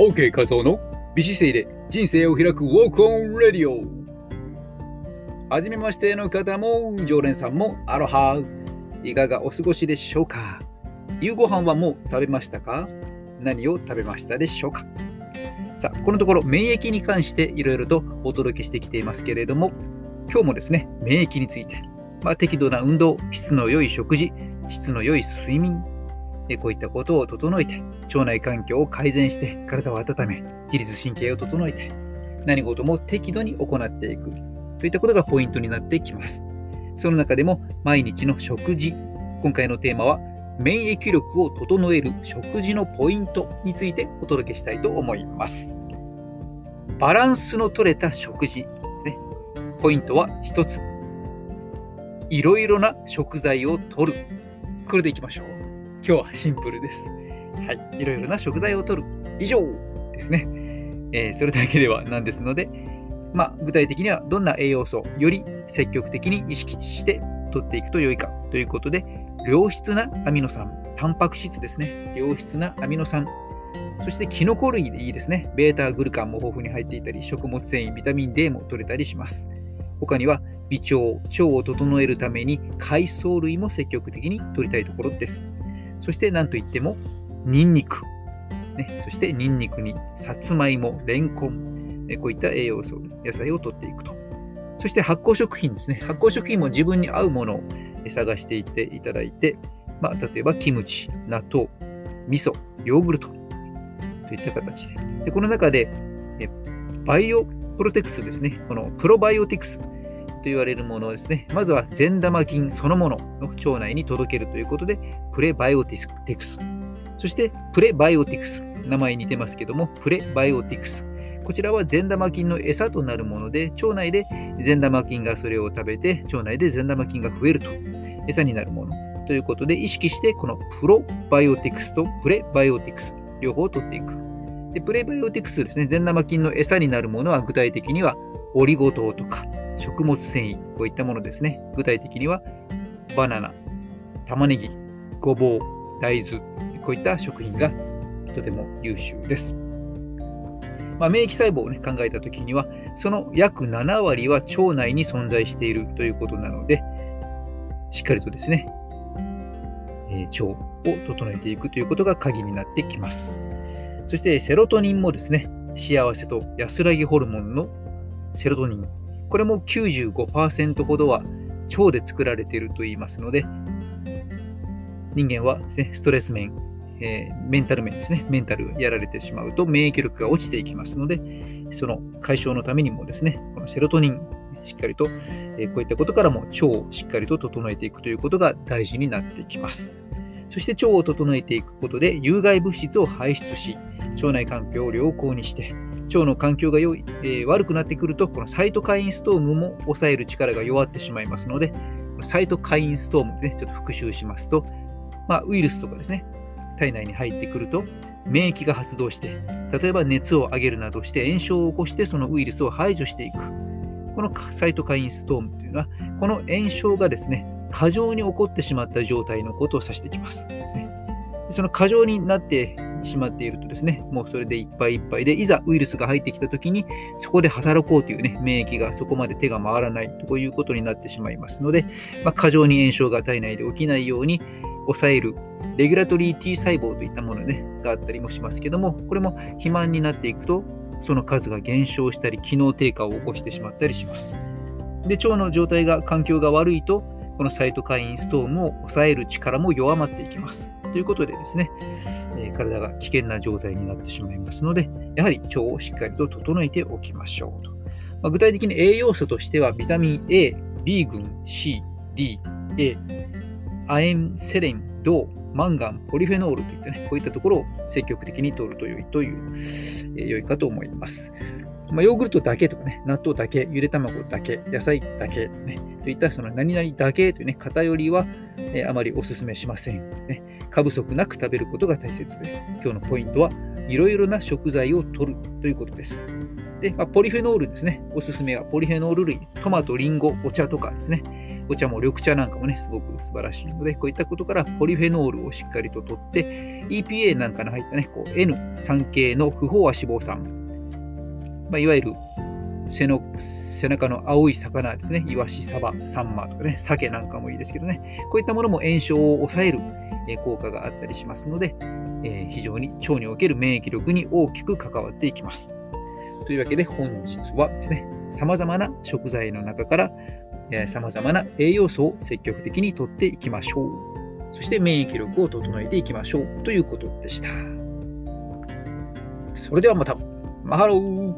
OK 画像の？美姿勢で人生を開くウォークオンレディオ。はじめましての方も常連さんもアロハ。いかがお過ごしでしょうか？夕ご飯はもう食べましたか？何を食べましたでしょうか？さあ、このところ免疫に関していろいろとお届けしてきていますけれども、今日もですね、免疫について、まあ、適度な運動、質の良い食事、質の良い睡眠、こういったことを整えて、腸内環境を改善して、体を温め、自律神経を整えて、何事も適度に行っていくといったことがポイントになってきます。その中でも毎日の食事、今回のテーマは免疫力を整える食事のポイントについてお届けしたいと思います。バランスの取れた食事ですね。ポイントは1つ。いろいろな食材を取る。これでいきましょう。今日はシンプルです。はい。いろいろな食材を取る。以上ですね。えー、それだけではなんですので、まあ、具体的にはどんな栄養素をより積極的に意識して取っていくと良いかということで、良質なアミノ酸、タンパク質ですね。良質なアミノ酸、そしてキノコ類でいいですね。ベータグルカンも豊富に入っていたり、食物繊維、ビタミン D も取れたりします。他には微腸、腸を整えるために海藻類も積極的に取りたいところです。そして何といっても、ニンニク。ね、そしてニンニクにさつまいも、レンコン、こういった栄養素、野菜を取っていくと。そして発酵食品ですね。発酵食品も自分に合うものを探していっていただいて、まあ、例えばキムチ、納豆、味噌、ヨーグルトといった形で。でこの中で、バイオプロテクスですね。このプロバイオティクスと言われるものですね。まずは善玉菌そのものの腸内に届けるということで、プレバイオティクス。そしてプレバイオティクス。名前似てますけども、プレバイオティクス。こちらは善玉菌の餌となるもので、腸内で善玉菌がそれを食べて、腸内で善玉菌が増えると、餌になるもの。ということで、意識して、このプロバイオティクスとプレバイオティクス、両方を取っていく。でプレバイオティクスですね、善玉菌の餌になるものは具体的にはオリゴ糖とか食物繊維、こういったものですね。具体的にはバナナ、玉ねぎ、ごぼう、大豆、こういった食品がとても優秀です。まあ、免疫細胞を、ね、考えたときには、その約7割は腸内に存在しているということなので、しっかりとですね、えー、腸を整えていくということが鍵になってきます。そしてセロトニンもですね、幸せと安らぎホルモンのセロトニン、これも95%ほどは腸で作られていると言いますので、人間は、ね、ストレス面、えー、メンタル面ですね、メンタルやられてしまうと免疫力が落ちていきますので、その解消のためにもですね、このセロトニン、しっかりと、えー、こういったことからも腸をしっかりと整えていくということが大事になってきます。そして腸を整えていくことで有害物質を排出し、腸内環境を良好にして、腸の環境が良い、えー、悪くなってくると、このサイトカインストームも抑える力が弱ってしまいますので、サイトカインストームでね、ちょっと復習しますと、まあ、ウイルスとかですね、体内に入ってくると、免疫が発動して、例えば熱を上げるなどして炎症を起こして、そのウイルスを排除していく。このサイトカインストームというのは、この炎症がですね、過剰に起こってしまった状態のことを指してきます。その過剰になってしまっているとですね、もうそれでいっぱいいっぱいで、いざウイルスが入ってきたときに、そこで働こうというね、免疫がそこまで手が回らないということになってしまいますので、まあ、過剰に炎症が体内で起きないように抑える、レギュラトリー T 細胞といったもの、ね、があったりもしますけども、これも肥満になっていくと、その数が減少したり、機能低下を起こしてしまったりします。で、腸の状態が、環境が悪いと、このサイトカインストームを抑える力も弱まっていきます。ということでですね、え体が危険な状態になってしまいますので、やはり腸をしっかりと整えておきましょうと。まあ、具体的に栄養素としては、ビタミン A、B 群、C、D、A、亜鉛、セレン、銅、マンガン、ポリフェノールといったね、こういったところを積極的に摂ると良いという、えー、良いかと思います。まあ、ヨーグルトだけとかね、納豆だけ、ゆで卵だけ、野菜だけ、ね、といったその何々だけというね、偏りは、えー、あまりお勧めしません、ね。過不足なく食べることが大切で、今日のポイントはいろいろな食材を摂るということです。で、まあ、ポリフェノールですね。おすすめはポリフェノール類、トマト、リンゴ、お茶とかですね。お茶も緑茶なんかもね、すごく素晴らしいので、こういったことからポリフェノールをしっかりと取って、EPA なんかの入ったね、N3 系の不飽和脂肪酸、まあ、いわゆる背の背中の青い魚ですね、イワシ、サバ、サンマとかね、鮭なんかもいいですけどね、こういったものも炎症を抑える効果があったりしますので、え、非常に腸における免疫力に大きく関わっていきます。というわけで本日はですね、様々な食材の中から様々な栄養素を積極的にとっていきましょう。そして免疫力を整えていきましょうということでした。それではまた。マハロー